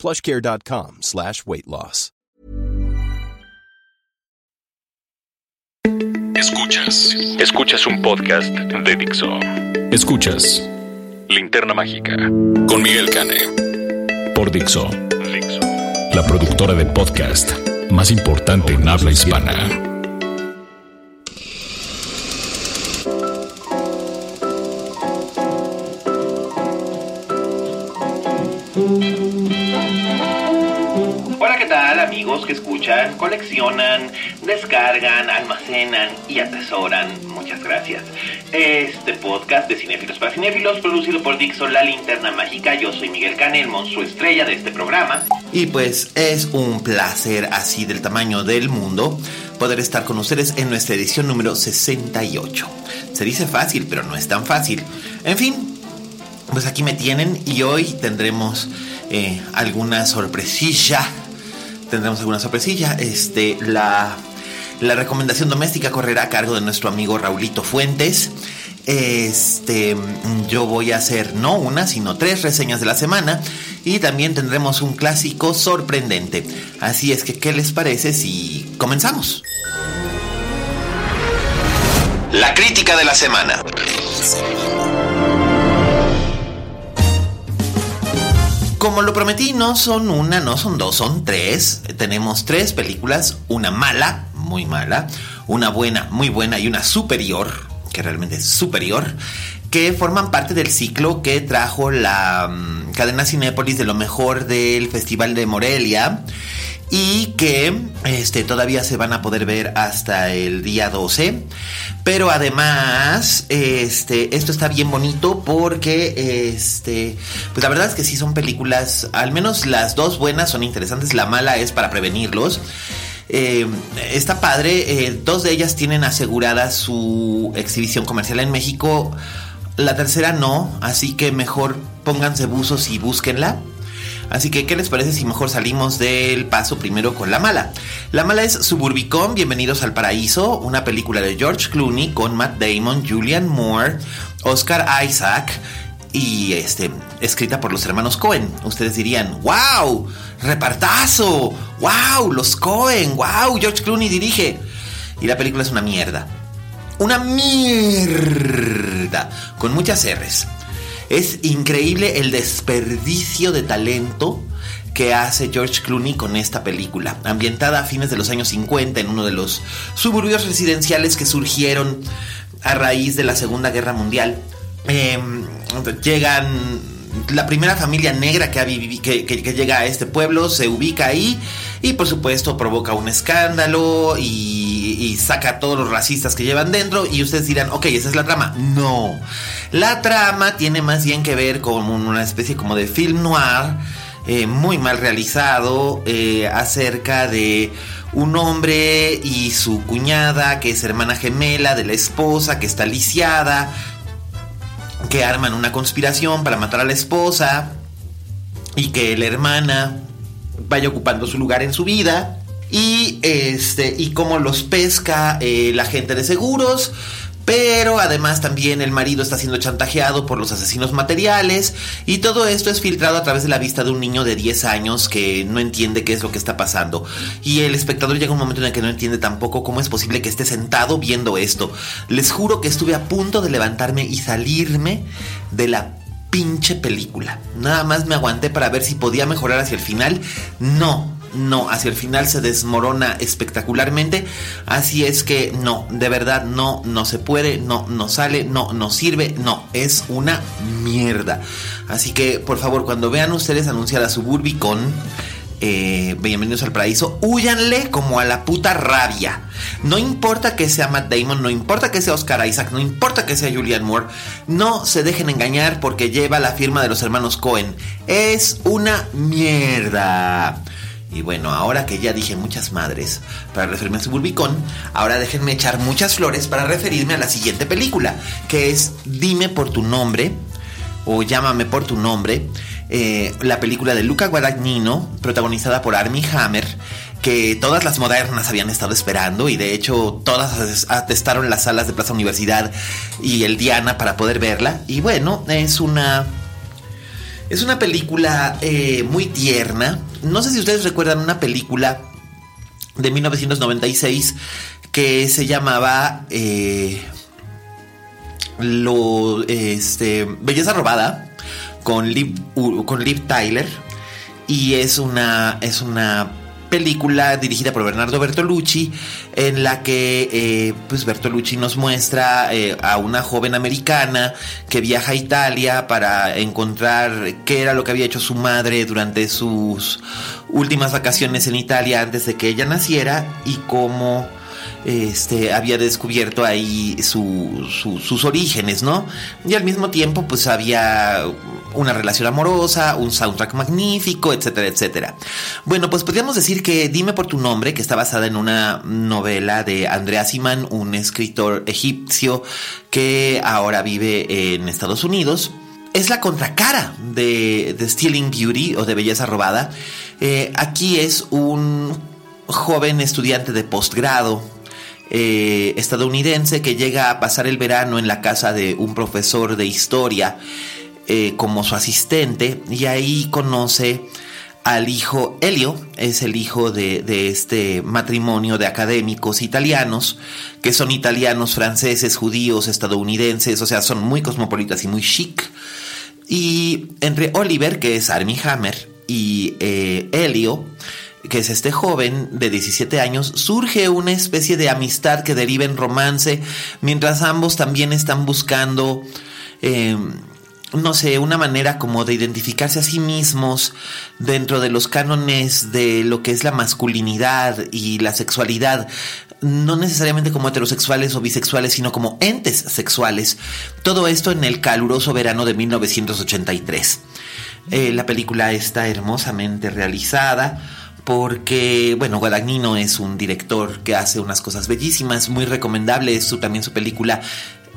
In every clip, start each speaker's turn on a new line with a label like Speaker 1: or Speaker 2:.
Speaker 1: plushcare.com slash weight loss.
Speaker 2: Escuchas. Escuchas un podcast de Dixo. Escuchas Linterna Mágica con Miguel Cane. Por Dixo. Dixo. La productora de podcast más importante en habla hispana.
Speaker 3: Que escuchan, coleccionan, descargan, almacenan y atesoran? Muchas gracias. Este podcast de Cinéfilos para Cinéfilos, producido por Dixon La Linterna Mágica. Yo soy Miguel Cane, el monstruo estrella de este programa.
Speaker 4: Y pues es un placer así del tamaño del mundo poder estar con ustedes en nuestra edición número 68. Se dice fácil, pero no es tan fácil. En fin, pues aquí me tienen y hoy tendremos eh, alguna sorpresilla. Tendremos alguna sorpresilla. Este, la, la recomendación doméstica correrá a cargo de nuestro amigo Raulito Fuentes. Este, yo voy a hacer no una, sino tres reseñas de la semana y también tendremos un clásico sorprendente. Así es que, ¿qué les parece si comenzamos? La crítica de la semana. Como lo prometí, no son una, no son dos, son tres. Tenemos tres películas, una mala, muy mala, una buena, muy buena y una superior, que realmente es superior, que forman parte del ciclo que trajo la um, cadena Cinépolis de lo mejor del Festival de Morelia y que este, todavía se van a poder ver hasta el día 12. Pero además, este, esto está bien bonito porque, este, pues la verdad es que sí son películas, al menos las dos buenas son interesantes, la mala es para prevenirlos. Eh, está padre, eh, dos de ellas tienen asegurada su exhibición comercial en México, la tercera no, así que mejor pónganse buzos y búsquenla. Así que, ¿qué les parece si mejor salimos del paso primero con la mala? La mala es Suburbicon, Bienvenidos al Paraíso, una película de George Clooney con Matt Damon, Julian Moore, Oscar Isaac y este, escrita por los hermanos Cohen. Ustedes dirían, wow, repartazo, wow, los Cohen, wow, George Clooney dirige. Y la película es una mierda. Una mierda, con muchas R's. Es increíble el desperdicio de talento que hace George Clooney con esta película, ambientada a fines de los años 50 en uno de los suburbios residenciales que surgieron a raíz de la Segunda Guerra Mundial. Eh, llegan la primera familia negra que, llega a este pueblo se ubica ahí y por supuesto provoca un escándalo y, y, saca a todos los racistas que llevan dentro y ustedes dirán, ok, esa es la trama. No, la trama tiene más bien que ver con una especie como de film noir eh, muy mal realizado eh, acerca de un hombre y su cuñada que es hermana gemela de la esposa que está lisiada que arman una conspiración para matar a la esposa y que la hermana vaya ocupando su lugar en su vida y este y cómo los pesca eh, la gente de seguros pero además también el marido está siendo chantajeado por los asesinos materiales y todo esto es filtrado a través de la vista de un niño de 10 años que no entiende qué es lo que está pasando. Y el espectador llega un momento en el que no entiende tampoco cómo es posible que esté sentado viendo esto. Les juro que estuve a punto de levantarme y salirme de la pinche película. Nada más me aguanté para ver si podía mejorar hacia el final. No, no, hacia el final se desmorona espectacularmente. Así es que no, de verdad no, no se puede, no, no sale, no, no sirve, no, es una mierda. Así que por favor, cuando vean ustedes anunciada Suburbicon, eh, Bienvenidos al Paraíso, huyanle como a la puta rabia. No importa que sea Matt Damon, no importa que sea Oscar Isaac, no importa que sea Julian Moore, no se dejen engañar porque lleva la firma de los hermanos Cohen. Es una mierda. Y bueno, ahora que ya dije muchas madres para referirme a Suburbicón, ahora déjenme echar muchas flores para referirme a la siguiente película, que es Dime por tu nombre o Llámame por tu nombre, eh, la película de Luca Guadagnino, protagonizada por Armie Hammer, que todas las modernas habían estado esperando y de hecho todas atestaron las salas de Plaza Universidad y el Diana para poder verla. Y bueno, es una es una película eh, muy tierna. No sé si ustedes recuerdan una película de 1996 que se llamaba eh, lo, este, Belleza Robada con Liv, con Tyler. Y es una, es una película dirigida por Bernardo Bertolucci, en la que eh, pues Bertolucci nos muestra eh, a una joven americana que viaja a Italia para encontrar qué era lo que había hecho su madre durante sus últimas vacaciones en Italia antes de que ella naciera y cómo este, había descubierto ahí sus orígenes, ¿no? Y al mismo tiempo, pues había una relación amorosa, un soundtrack magnífico, etcétera, etcétera. Bueno, pues podríamos decir que Dime por tu nombre, que está basada en una novela de Andrea Siman, un escritor egipcio que ahora vive en Estados Unidos, es la contracara de, de Stealing Beauty o de Belleza Robada. Eh, aquí es un joven estudiante de posgrado eh, estadounidense que llega a pasar el verano en la casa de un profesor de historia eh, como su asistente y ahí conoce al hijo Helio, es el hijo de, de, este matrimonio de académicos italianos, que son italianos, franceses, judíos, estadounidenses, o sea, son muy cosmopolitas y muy chic. Y entre Oliver, que es Armie Hammer, y eh, Helio, que es este joven de 17 años, surge una especie de amistad que deriva en romance, mientras ambos también están buscando, eh, no sé, una manera como de identificarse a sí mismos dentro de los cánones de lo que es la masculinidad y la sexualidad, no necesariamente como heterosexuales o bisexuales, sino como entes sexuales. Todo esto en el caluroso verano de 1983. Eh, la película está hermosamente realizada porque, bueno, Guadagnino es un director que hace unas cosas bellísimas, muy recomendable, es su, también su película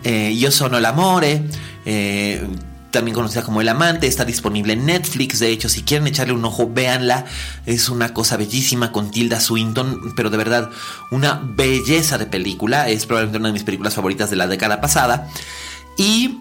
Speaker 4: eh, Yo sono l'amore, eh, también conocida como El Amante, está disponible en Netflix, de hecho, si quieren echarle un ojo, véanla, es una cosa bellísima con Tilda Swinton, pero de verdad, una belleza de película, es probablemente una de mis películas favoritas de la década pasada, y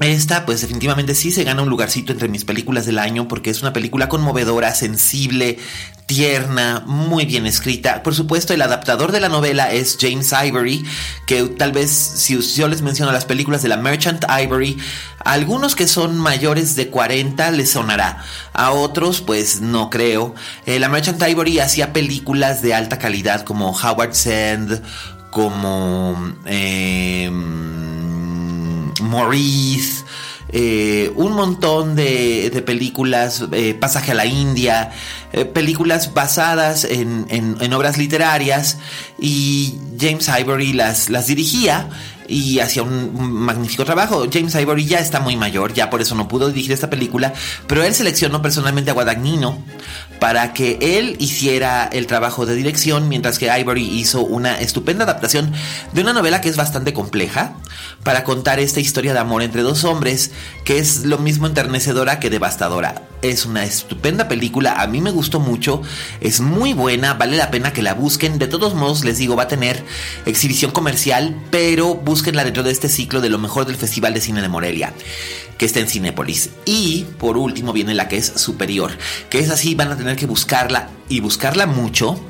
Speaker 4: esta, pues definitivamente sí se gana un lugarcito entre mis películas del año porque es una película conmovedora, sensible, tierna, muy bien escrita. Por supuesto, el adaptador de la novela es James Ivory, que tal vez si yo les menciono las películas de la Merchant Ivory, a algunos que son mayores de 40 les sonará, a otros pues no creo. Eh, la Merchant Ivory hacía películas de alta calidad como Howard Sand, como... Eh, Maurice, eh, un montón de, películas, eh, Pasaje a la India, eh, películas basadas en, en, obras literarias y James Ivory las, las dirigía y hacía un magnífico trabajo. James Ivory ya está muy mayor, ya por eso no pudo dirigir esta película, pero él seleccionó personalmente a Guadagnino para que él hiciera el trabajo de dirección, mientras que Ivory hizo una estupenda adaptación de una novela que es bastante compleja para contar esta historia de amor entre dos hombres, que es lo mismo enternecedora que devastadora. Es una estupenda película, a mí me gustó mucho, es muy buena, vale la pena que la busquen. De todos modos, les digo, va a tener exhibición comercial, pero búsquenla dentro de este ciclo de lo mejor del Festival de Cine de Morelia, que está en Cinépolis. Y por último viene la que es superior, que es así, van a tener que buscarla y buscarla mucho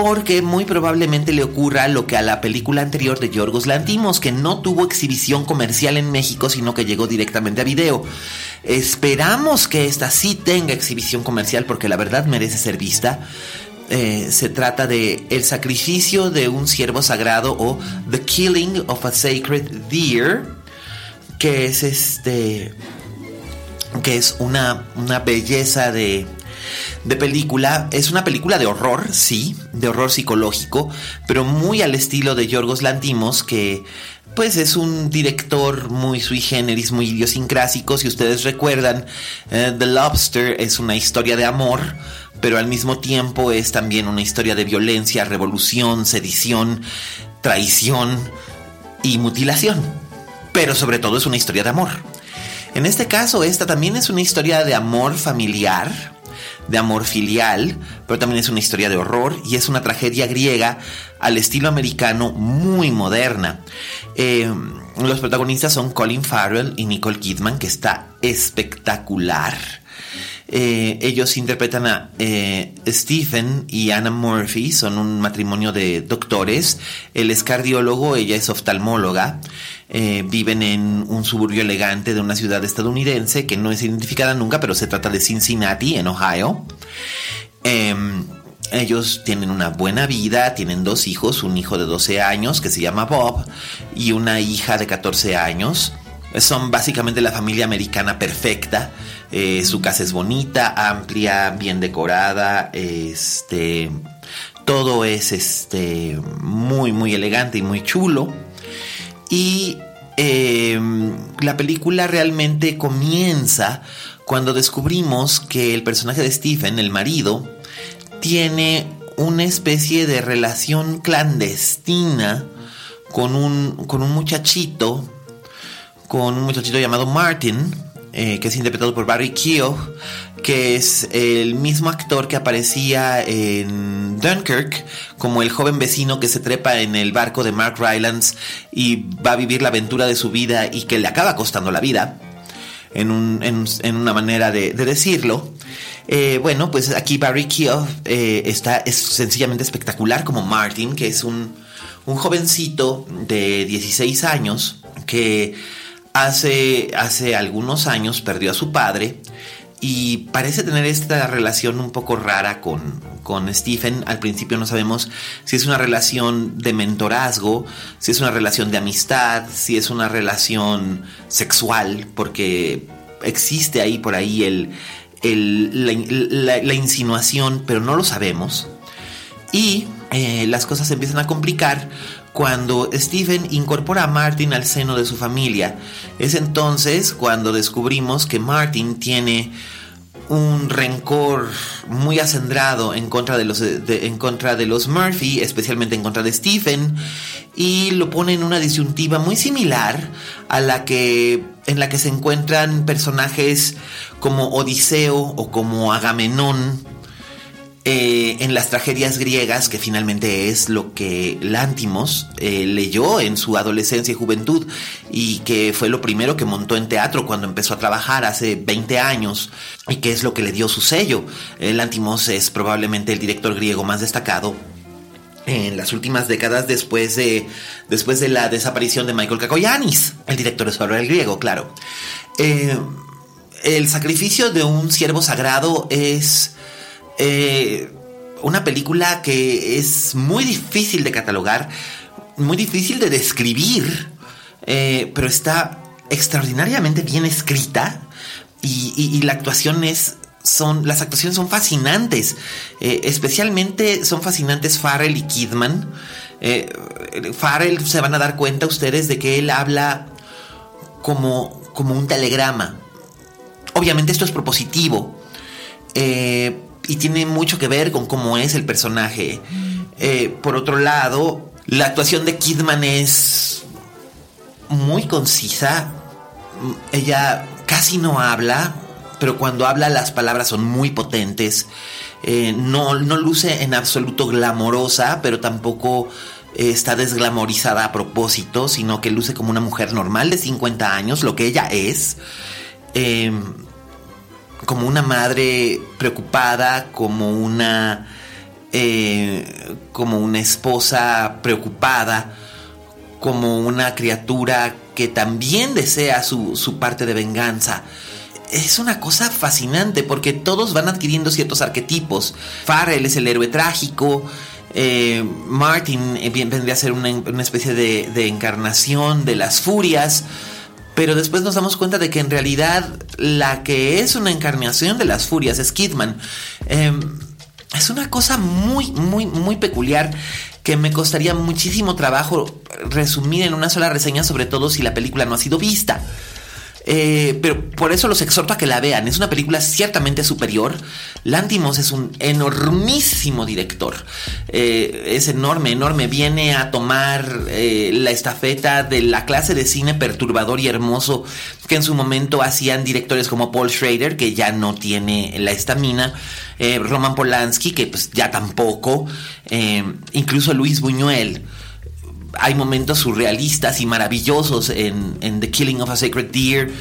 Speaker 4: porque muy probablemente le ocurra lo que a la película anterior de Yorgos Lantimos, que no tuvo exhibición comercial en México, sino que llegó directamente a video. Esperamos que esta sí tenga exhibición comercial porque la verdad merece ser vista. Eh, se trata de El sacrificio de un ciervo sagrado o The Killing of a Sacred Deer, que es este que es una, una belleza de, de película. Es una película de horror, sí, de horror psicológico, pero muy al estilo de Yorgos Lantimos, que pues es un director muy sui generis, muy idiosincrásico. Si ustedes recuerdan, eh, The Lobster es una historia de amor pero al mismo tiempo es también una historia de violencia, revolución, sedición, traición y mutilación. Pero sobre todo es una historia de amor. En este caso, esta también es una historia de amor familiar, de amor filial, pero también es una historia de horror y es una tragedia griega al estilo americano muy moderna. Eh, los protagonistas son Colin Farrell y Nicole Kidman, que está espectacular. Eh, ellos interpretan a eh, Stephen y Anna Murphy, son un matrimonio de doctores. Él es cardiólogo, ella es oftalmóloga. Eh, viven en un suburbio elegante de una ciudad estadounidense que no es identificada nunca, pero se trata de Cincinnati, en Ohio. Em, ellos tienen una buena vida, tienen dos hijos, un hijo de 12 años que se llama Bob y una hija de 14 años. Son básicamente la familia americana perfecta. Eh, su casa es bonita, amplia, bien decorada. Este. Todo es este. muy, muy elegante y muy chulo. Y em, la película realmente comienza cuando descubrimos que el personaje de Stephen, el marido, tiene una especie de relación clandestina con un, con un muchachito con un muchachito llamado Martin, eh, que es interpretado por Barry Keogh, que es el mismo actor que aparecía en Dunkirk como el joven vecino que se trepa en el barco de Mark Rylance y va a vivir la aventura de su vida y que le acaba costando la vida, en, una manera de, decirlo. Eh, bueno, pues aquí Barry Keogh eh, está, es sencillamente espectacular como Martin, que es un, un jovencito de 16 años que Hace, hace algunos años perdió a su padre y parece tener esta relación un poco rara con, con Stephen. Al principio no sabemos si es una relación de mentorazgo, si es una relación de amistad, si es una relación sexual, porque existe ahí por ahí el, la, insinuación, pero no lo sabemos. Y eh, las cosas se empiezan a complicar cuando Stephen incorpora a Martin al seno de su familia. Es entonces cuando descubrimos que Martin tiene un rencor muy acendrado en contra de los, en contra de los Murphy, especialmente en contra de Stephen, y lo pone en una disyuntiva muy similar a la que en la que se encuentran personajes como Odiseo o como Agamenón eh, en las tragedias griegas, que finalmente es lo que Lántimos eh, leyó en su adolescencia y juventud y que fue lo primero que montó en teatro cuando empezó a trabajar hace 20 años y que es lo que le dio su sello. Eh, Lántimos es probablemente el director griego más destacado en las últimas décadas después de, después de la desaparición de Michael Kakoyanis, el director de el griego, claro. el sacrificio de un siervo sagrado es eh, una película que es muy difícil de catalogar, muy difícil de describir, eh, pero está extraordinariamente bien escrita y, la actuación es son, las actuaciones son fascinantes. Eh, especialmente son fascinantes Farrell y Kidman. Farrell se van a dar cuenta ustedes de que él habla como, como un telegrama. Obviamente esto es propositivo y tiene mucho que ver con cómo es el personaje. Eh, por otro lado, la actuación de Kidman es muy concisa. Ella casi no habla, pero cuando habla las palabras son muy potentes. Eh, no, no luce en absoluto glamorosa, pero tampoco está desglamorizada a propósito, sino que luce como una mujer normal de 50 años, lo que ella es. Eh, como una madre preocupada, como una, eh, como una esposa preocupada, como una criatura que también desea su, su parte de venganza es una cosa fascinante porque todos van adquiriendo ciertos arquetipos. Farrell es el héroe trágico. Eh, Martin eh, vendría a ser una, especie de, de, encarnación de las furias pero después nos damos cuenta de que en realidad la que es una encarnación de las furias es Kidman. Em, es una cosa muy, muy, muy peculiar que me costaría muchísimo trabajo resumir en una sola reseña, sobre todo si la película no ha sido vista. Eh, pero por eso los exhorto a que la vean. Es una película ciertamente superior. Lantimos es un enormísimo director. Eh, es enorme, enorme. Viene a tomar eh, la estafeta de la clase de cine perturbador y hermoso que en su momento hacían directores como Paul Schrader, que ya no tiene la estamina. Roman Polanski, que pues ya tampoco. incluso Luis Buñuel hay momentos surrealistas y maravillosos en, The Killing of a Sacred Deer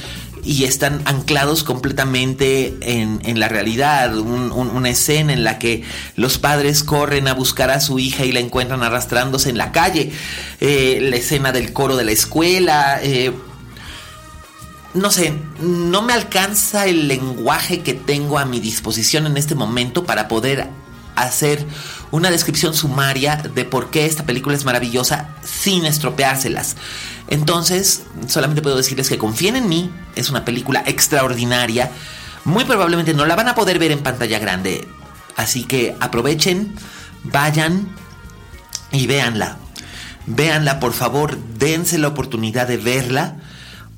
Speaker 4: y están anclados completamente en, la realidad. una escena en la que los padres corren a buscar a su hija y la encuentran arrastrándose en la calle. Eh, la escena del coro de la escuela. Eh, no sé, no me alcanza el lenguaje que tengo a mi disposición en este momento para poder hacer una descripción sumaria de por qué esta película es maravillosa sin estropeárselas. Entonces, solamente puedo decirles que confíen en mí, es una película extraordinaria. Muy probablemente no la van a poder ver en pantalla grande. Así que aprovechen, vayan y véanla. Véanla, por favor, dense la oportunidad de verla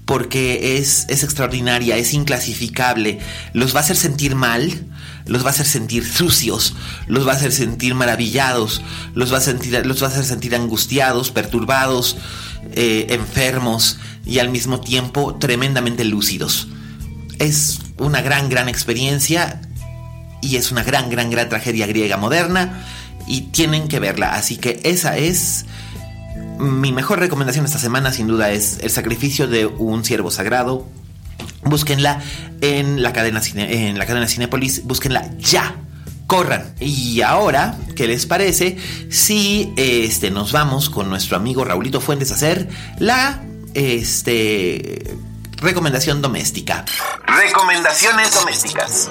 Speaker 4: porque es, es extraordinaria, es inclasificable, los va a hacer sentir mal, los va a hacer sentir sucios, los va a hacer sentir maravillados, los va a, sentir, los va a hacer sentir angustiados, perturbados, eh, enfermos y al mismo tiempo tremendamente lúcidos. Es una gran, gran experiencia y es una gran, gran, gran tragedia griega moderna y tienen que verla. Así que esa es mi mejor recomendación esta semana, sin duda, es El sacrificio de un siervo sagrado Búsquenla en la cadena, en la cadena Cinepolis, búsquenla ya. Corran. Y ahora, ¿qué les parece si este, nos vamos con nuestro amigo Raulito Fuentes a hacer la este, recomendación doméstica?
Speaker 3: Recomendaciones domésticas.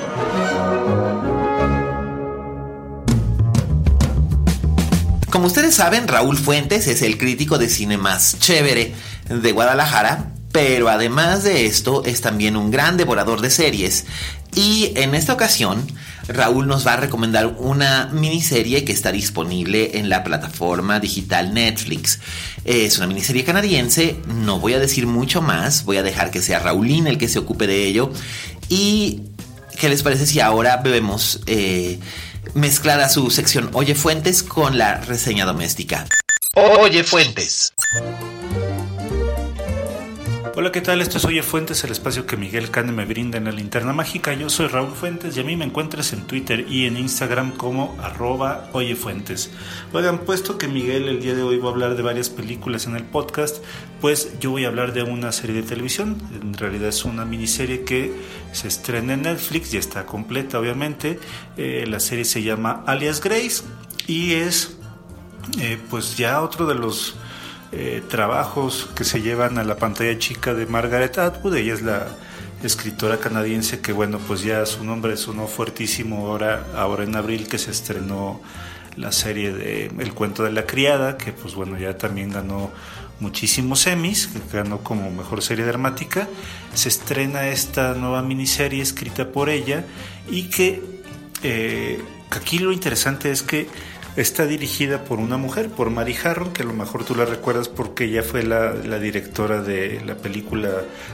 Speaker 4: Como ustedes saben, Raúl Fuentes es el crítico de cine más chévere de Guadalajara pero además de esto es también un gran devorador de series. Y en esta ocasión, Raúl nos va a recomendar una miniserie que está disponible en la plataforma digital Netflix. Es una miniserie canadiense, no voy a decir mucho más, voy a dejar que sea Raulín el que se ocupe de ello. ¿Y qué les parece si ahora bebemos eh, mezclada su sección Oye Fuentes con la reseña doméstica? Oye Fuentes.
Speaker 5: Hola, ¿qué tal? Esto es Oye Fuentes, el espacio que Miguel Cane me brinda en la linterna mágica. Yo soy Raúl Fuentes y a mí me encuentras en Twitter y en Instagram como arroba Oye Fuentes. Oigan, puesto que Miguel el día de hoy va a hablar de varias películas en el podcast, pues yo voy a hablar de una serie de televisión. En realidad es una miniserie que se estrena en Netflix, ya está completa obviamente. Eh, la serie se llama Alias Grace y es eh, pues ya otro de los eh, trabajos que se llevan a la pantalla chica de Margaret Atwood. Ella es la escritora canadiense que, bueno, pues ya su nombre sonó fuertísimo ahora, ahora en abril que se estrenó la serie de El cuento de la criada, que pues bueno, ya también ganó muchísimos Emmys, que ganó como mejor serie dramática. Se estrena esta nueva miniserie escrita por ella y que eh, aquí lo interesante es que Está dirigida por una mujer, por Mary Harron, que a lo mejor tú la recuerdas porque ella fue la, directora de la película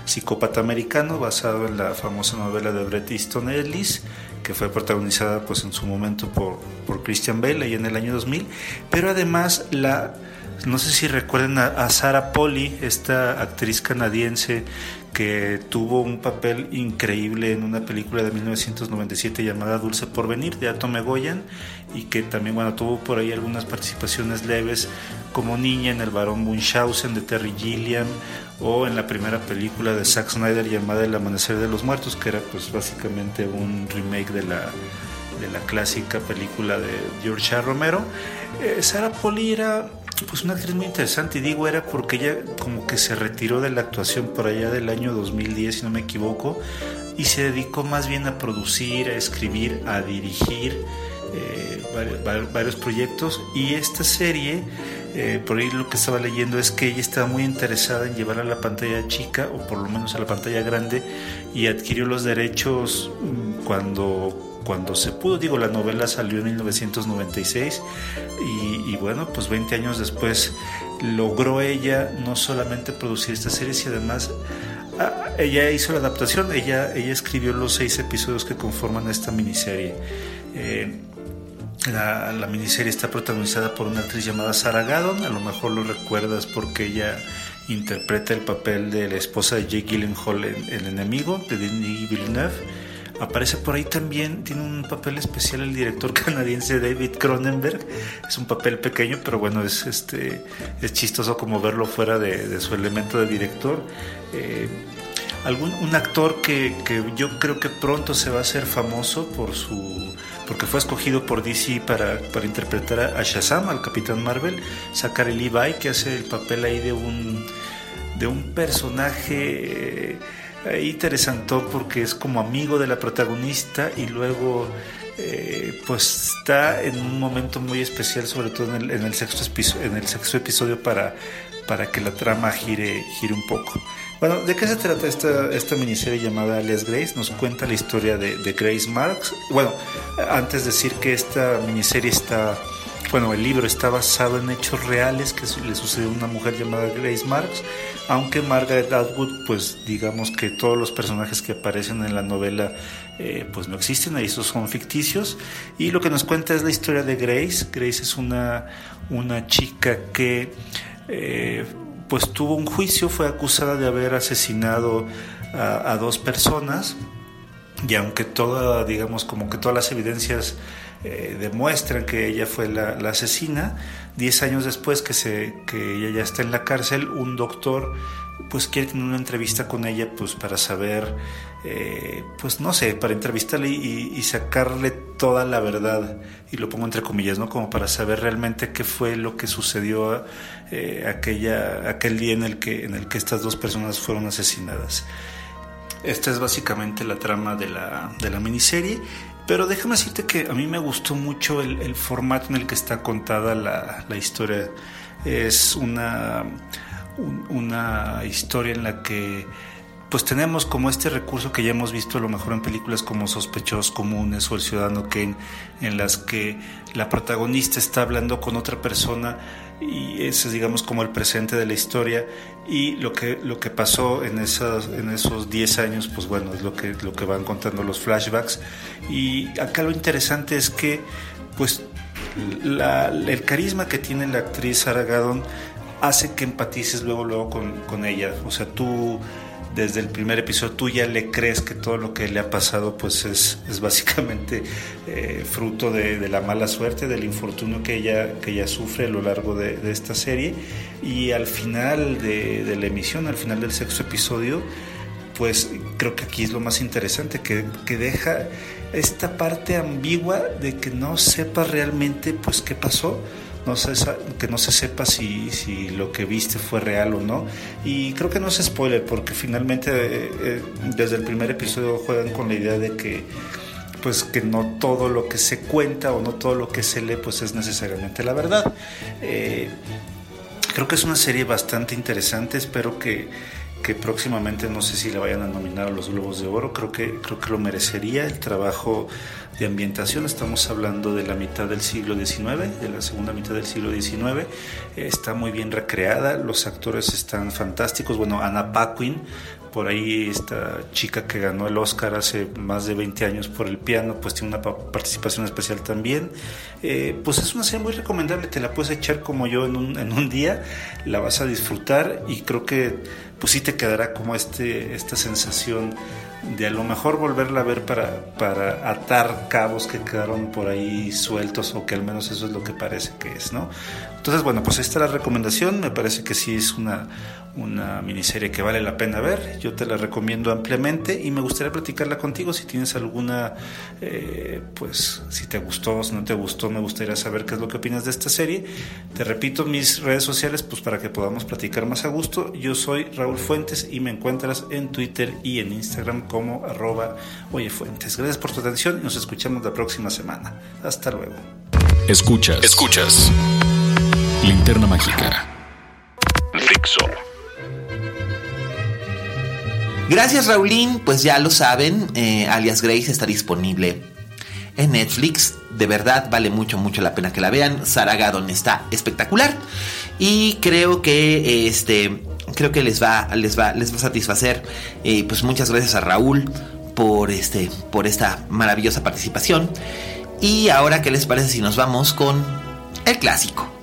Speaker 5: Psicópata Americano, basado en la famosa novela de Bret Easton Ellis, que fue protagonizada pues en su momento por, por Christian Bale ahí en el año 2000. Pero además la no sé si recuerdan a, a, Sarah Polly, esta actriz canadiense que tuvo un papel increíble en una película de 1997 llamada Dulce por Venir de Atome Goyan y que también bueno, tuvo por ahí algunas participaciones leves como niña en El Barón Munchausen de Terry Gilliam o en la primera película de Zack Snyder llamada El Amanecer de los Muertos que era pues básicamente un remake de la, de la clásica película de George. Romero. Eh, Sarah Polly era pues una actriz muy interesante y digo era porque ella como que se retiró de la actuación por allá del año 2010 si no me equivoco y se dedicó más bien a producir, a escribir, a dirigir eh, varios, proyectos y esta serie eh, por ahí lo que estaba leyendo es que ella estaba muy interesada en llevarla a la pantalla chica o por lo menos a la pantalla grande y adquirió los derechos mm, cuando cuando se pudo. Digo, la novela salió en 1996 y, bueno, pues 20 años después logró ella no solamente producir esta serie, sino además ella hizo la adaptación, ella, ella escribió los seis episodios que conforman esta miniserie. Eh, la, miniserie está protagonizada por una actriz llamada Sarah Gaddon, a lo mejor lo recuerdas porque ella interpreta el papel de la esposa de Jake Gyllenhaal en El enemigo de Denis Villeneuve. Aparece por ahí también, tiene un papel especial el director canadiense David Cronenberg. Es un papel pequeño, pero bueno, es, este, es chistoso como verlo fuera de, su elemento de director. Eh, algún, un actor que, que, yo creo que pronto se va a hacer famoso por su porque fue escogido por DC para, para interpretar a Shazam, al Capitán Marvel, Zachary Levi, que hace el papel ahí de un, de un personaje eh, interesante porque es como amigo de la protagonista y luego eh, pues está en un momento muy especial, sobre todo en el, en el, sexto, en el sexto episodio para, para que la trama gire, gire un poco. Bueno, ¿de qué se trata esta, esta miniserie llamada Alias Grace? Nos cuenta la historia de, Grace Marks. Bueno, antes de decir que esta miniserie está, bueno, el libro está basado en hechos reales que le sucedió a una mujer llamada Grace Marks, aunque Margaret Atwood, pues digamos que todos los personajes que aparecen en la novela eh, pues no existen, esos son ficticios. Y lo que nos cuenta es la historia de Grace. Grace es una, una chica que... Eh, pues tuvo un juicio, fue acusada de haber asesinado a, dos personas y aunque toda, digamos, como que todas las evidencias eh, demuestran que ella fue la, asesina, diez años después que, se, que ella ya está en la cárcel, un doctor pues quiere tener una entrevista con ella pues para saber eh, pues no sé para entrevistarle y, sacarle toda la verdad y lo pongo entre comillas no como para saber realmente qué fue lo que sucedió eh, aquella aquel día en el que en el que estas dos personas fueron asesinadas. Esta es básicamente la trama de la, de la miniserie pero déjame decirte que a mí me gustó mucho el, formato en el que está contada la, la historia. Es una una historia en la que pues tenemos como este recurso que ya hemos visto a lo mejor en películas como Sospechosos Comunes o El Ciudadano Kane, en las que la protagonista está hablando con otra persona y ese es digamos como el presente de la historia y lo que, lo que pasó en, esas, en esos 10 años pues bueno es lo que, lo que van contando los flashbacks y acá lo interesante es que pues el carisma que tiene la actriz Sarah Gadon hace que empatices luego, luego con, ella. O sea, tú desde el primer episodio tú ya le crees que todo lo que le ha pasado pues es, básicamente eh, fruto de, la mala suerte, del infortunio que ella, que ella sufre a lo largo de, esta serie y al final de, la emisión, al final del sexto episodio, pues creo que aquí es lo más interesante, que, que deja esta parte ambigua de que no sepas realmente pues qué pasó no se, que no se sepa si, si, lo que viste fue real o no. Y creo que no es spoiler, porque finalmente eh, eh, desde el primer episodio juegan con la idea de que pues que no todo lo que se cuenta o no todo lo que se lee pues es necesariamente la verdad. Eh, creo que es una serie bastante interesante, espero que, que próximamente no sé si le vayan a nominar a los Globos de Oro, creo que, creo que lo merecería el trabajo de ambientación, estamos hablando de la mitad del siglo XIX, de la segunda mitad del siglo XIX, está muy bien recreada, los actores están fantásticos, bueno, Anna Paquin, por ahí esta chica que ganó el Oscar hace más de 20 años por el piano, pues tiene una participación especial también. Eh, pues es una serie muy recomendable, te la puedes echar como yo en un, en un día, la vas a disfrutar y creo que pues sí te quedará como este, esta sensación de a lo mejor volverla a ver para, para atar cabos que quedaron por ahí sueltos o que al menos eso es lo que parece que es, ¿no? Entonces, bueno, pues esta es la recomendación, me parece que sí es una, una miniserie que vale la pena ver, yo te la recomiendo ampliamente y me gustaría platicarla contigo si tienes alguna, eh, pues si te gustó, si no te gustó, me gustaría saber qué es lo que opinas de esta serie. Te repito mis redes sociales, pues para que podamos platicar más a gusto, yo soy Raúl Fuentes y me encuentras en Twitter y en Instagram como arroba oyefuentes. Gracias por tu atención y nos escuchamos la próxima semana. Hasta luego.
Speaker 2: Escuchas. Escuchas. Linterna Mágica. Fixo.
Speaker 4: Gracias Raulín, pues ya lo saben, eh, alias Grace está disponible en Netflix. De verdad vale mucho, mucho la pena que la vean. Sarah Gadon está espectacular. Y creo que este creo que les va, les va, les va a satisfacer. Eh, pues muchas gracias a Raúl por, este, por esta maravillosa participación. Y ahora, ¿qué les parece si nos vamos con el clásico?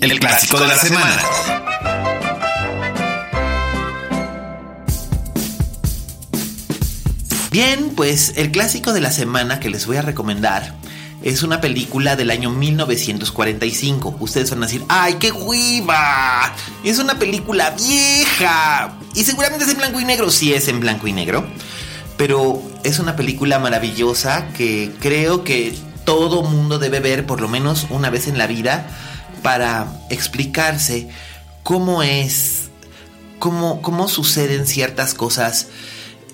Speaker 2: El, clásico, de la, semana.
Speaker 4: Bien, pues el clásico de la semana que les voy a recomendar es una película del año 1945. Ustedes van a decir, ¡ay, qué huiva! Es una película vieja. Y seguramente es en blanco y negro. Sí es en blanco y negro. Pero es una película maravillosa que creo que todo mundo debe ver por lo menos una vez en la vida para explicarse cómo es, cómo, cómo suceden ciertas cosas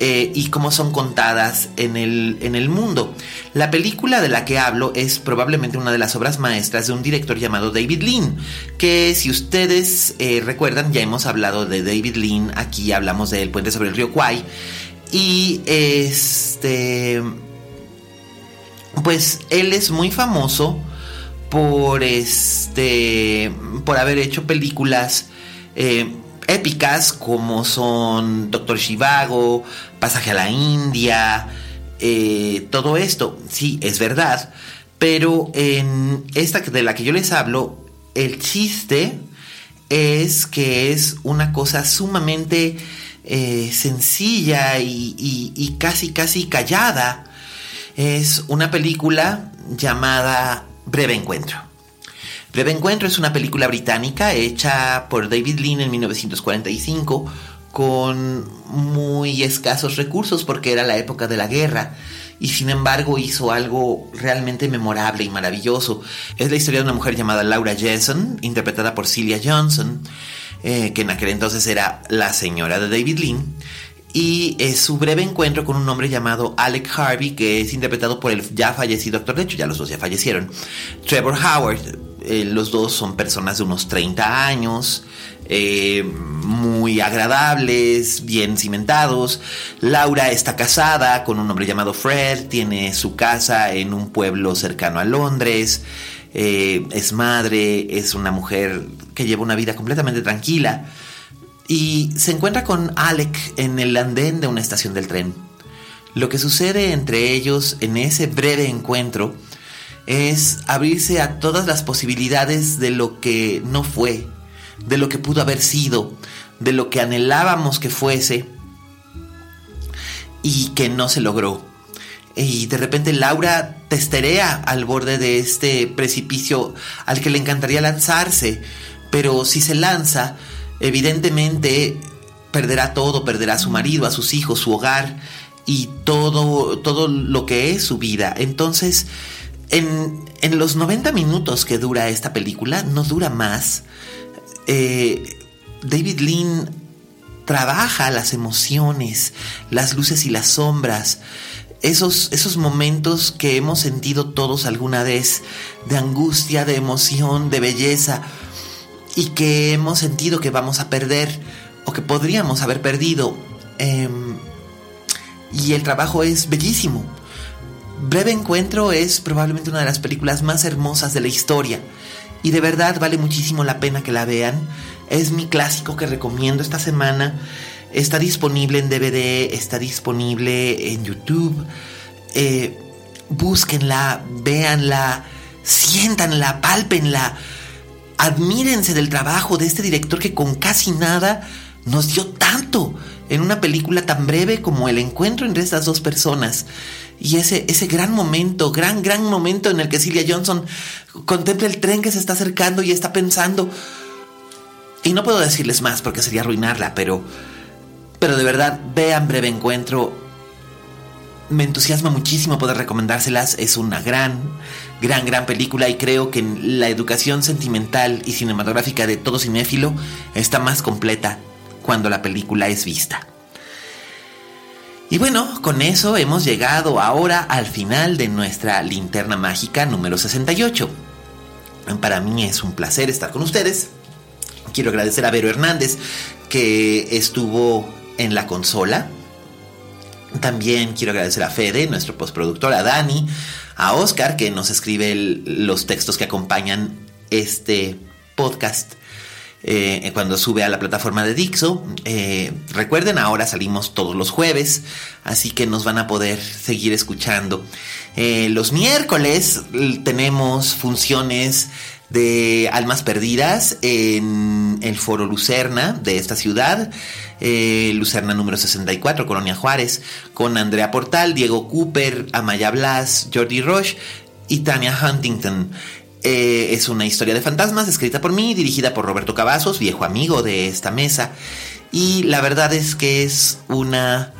Speaker 4: eh, y cómo son contadas en el, en el mundo. La película de la que hablo es probablemente una de las obras maestras de un director llamado David Lean, que si ustedes eh, recuerdan ya hemos hablado de David Lean, aquí hablamos del puente sobre el río Kwai, y este... Pues él es muy famoso por este por haber hecho películas eh, épicas como son Doctor Shivago, Pasaje a la India, eh, todo esto. Sí, es verdad. Pero en esta de la que yo les hablo, el chiste es que es una cosa sumamente eh, sencilla y casi, casi callada. Es una película llamada Breve Encuentro. Breve Encuentro es una película británica hecha por David Lean en 1945 con muy escasos recursos porque era la época de la guerra y sin embargo hizo algo realmente memorable y maravilloso. Es la historia de una mujer llamada Laura Jensen, interpretada por Celia Johnson, eh, que en aquel entonces era la señora de David Lean, y es su breve encuentro con un hombre llamado Alec Harvey, que es interpretado por el ya fallecido actor, de hecho ya los dos ya fallecieron, Trevor Howard, eh, los dos son personas de unos 30 años, eh, muy agradables, bien cimentados. Laura está casada con un hombre llamado Fred, tiene su casa en un pueblo cercano a Londres, eh, es madre, es una mujer que lleva una vida completamente tranquila y se encuentra con Alec en el andén de una estación del tren. Lo que sucede entre ellos en ese breve encuentro es abrirse a todas las posibilidades de lo que no fue, de lo que pudo haber sido, de lo que anhelábamos que fuese y que no se logró. Y de repente Laura testerea al borde de este precipicio al que le encantaría lanzarse, pero si se lanza, evidentemente perderá todo, perderá a su marido, a sus hijos, su hogar y todo, todo lo que es su vida. Entonces, en, los 90 minutos que dura esta película, no dura más, eh, David Lean trabaja las emociones, las luces y las sombras, esos, esos momentos que hemos sentido todos alguna vez, de angustia, de emoción, de belleza, y que hemos sentido que vamos a perder o que podríamos haber perdido. Em, y el trabajo es bellísimo. Breve Encuentro es probablemente una de las películas más hermosas de la historia y de verdad vale muchísimo la pena que la vean. Es mi clásico que recomiendo esta semana. Está disponible en DVD, está disponible en YouTube. Eh, búsquenla, véanla, siéntanla, pálpenla. Admírense del trabajo de este director que con casi nada nos dio tanto en una película tan breve como el encuentro entre estas dos personas y ese, ese gran momento, gran, gran momento en el que Celia Johnson contempla el tren que se está acercando y está pensando. Y no puedo decirles más porque sería arruinarla, pero, pero de verdad, vean Breve Encuentro. Me entusiasma muchísimo poder recomendárselas. Es una gran, gran, gran película y creo que la educación sentimental y cinematográfica de todo cinéfilo está más completa cuando la película es vista. Y bueno, con eso hemos llegado ahora al final de nuestra linterna mágica número 68. Para mí es un placer estar con ustedes. Quiero agradecer a Vero Hernández que estuvo en la consola. También quiero agradecer a Fede, nuestro postproductor, a Dani, a Oscar que nos escribe los textos que acompañan este podcast. eh, cuando sube a la plataforma de Dixo. Eh, recuerden, ahora salimos todos los jueves, así que nos van a poder seguir escuchando. Eh, los miércoles tenemos funciones de Almas Perdidas en el Foro Lucerna de esta ciudad, Lucerna número 64, Colonia Juárez, con Andrea Portal, Diego Cooper, Amaya Blas, Jordi Roche y Tania Huntington. Eh, es una historia de fantasmas escrita por mí, dirigida por Roberto Cavazos, viejo amigo de esta mesa. Y la verdad es que es una,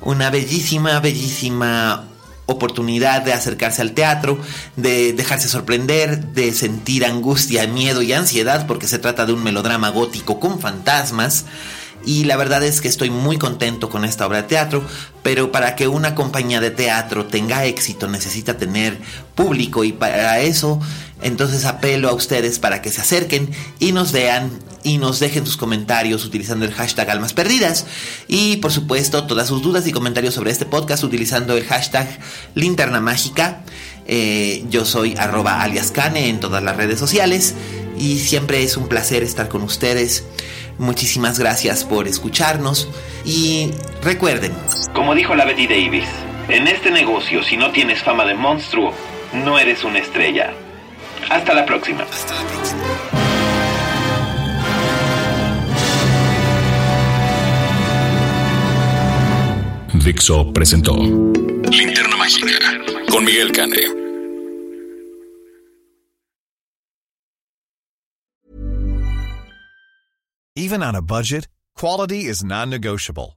Speaker 4: una bellísima, bellísima oportunidad de acercarse al teatro, de dejarse sorprender, de sentir angustia, miedo y ansiedad, porque se trata de un melodrama gótico con fantasmas. Y la verdad es que estoy muy contento con esta obra de teatro, pero para que una compañía de teatro tenga éxito necesita tener público. Y para eso entonces apelo a ustedes para que se acerquen y nos vean y nos dejen sus comentarios utilizando el hashtag Almas Perdidas y por supuesto todas sus dudas y comentarios sobre este podcast utilizando el hashtag Linterna Mágica. Eh, yo soy arroba alias Cane en todas las redes sociales y siempre es un placer estar con ustedes. Muchísimas gracias por escucharnos y recuerden.
Speaker 3: Como dijo la Betty Davis, en este negocio si no tienes fama de monstruo, no eres una estrella. Hasta la próxima. Hasta la próxima.
Speaker 2: Dixo presentó Linterna Mágica con Miguel Cane.
Speaker 6: Even on a budget, quality is non-negotiable.